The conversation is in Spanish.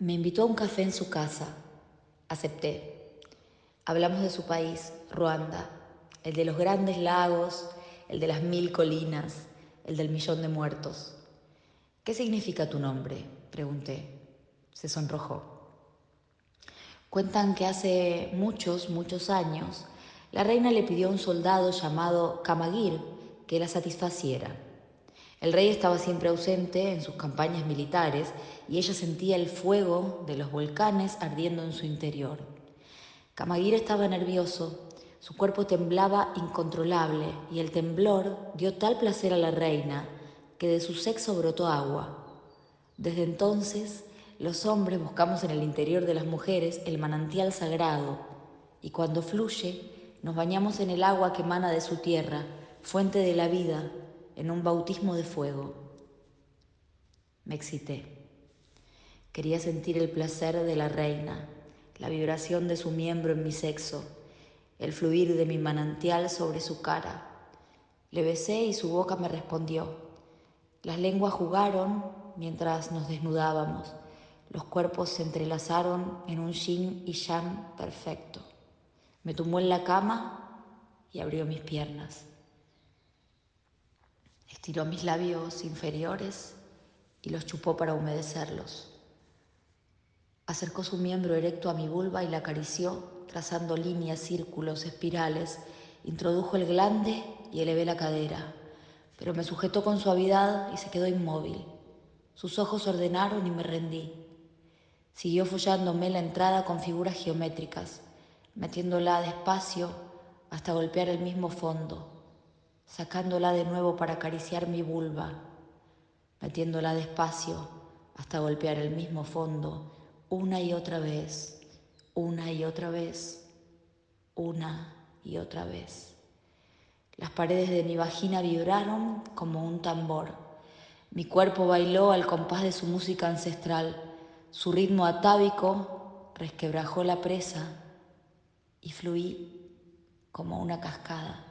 Me invitó a un café en su casa. Acepté. Hablamos de su país, Ruanda, el de los grandes lagos, el de las mil colinas, el del millón de muertos. ¿Qué significa tu nombre? Pregunté. Se sonrojó. Cuentan que hace muchos, muchos años, la reina le pidió a un soldado llamado Kamagir que la satisfaciera. El rey estaba siempre ausente en sus campañas militares y ella sentía el fuego de los volcanes ardiendo en su interior. Camagir estaba nervioso, su cuerpo temblaba incontrolable y el temblor dio tal placer a la reina que de su sexo brotó agua. Desde entonces, los hombres buscamos en el interior de las mujeres el manantial sagrado y cuando fluye, nos bañamos en el agua que emana de su tierra, fuente de la vida en un bautismo de fuego. Me excité. Quería sentir el placer de la reina, la vibración de su miembro en mi sexo, el fluir de mi manantial sobre su cara. Le besé y su boca me respondió. Las lenguas jugaron mientras nos desnudábamos. Los cuerpos se entrelazaron en un yin y yang perfecto. Me tumbó en la cama y abrió mis piernas. Estiró mis labios inferiores y los chupó para humedecerlos. Acercó su miembro erecto a mi vulva y la acarició, trazando líneas, círculos, espirales. Introdujo el glande y elevé la cadera, pero me sujetó con suavidad y se quedó inmóvil. Sus ojos ordenaron y me rendí. Siguió follándome la entrada con figuras geométricas, metiéndola despacio hasta golpear el mismo fondo sacándola de nuevo para acariciar mi vulva, metiéndola despacio hasta golpear el mismo fondo, una y otra vez, una y otra vez, una y otra vez. Las paredes de mi vagina vibraron como un tambor. Mi cuerpo bailó al compás de su música ancestral. Su ritmo atávico resquebrajó la presa y fluí como una cascada.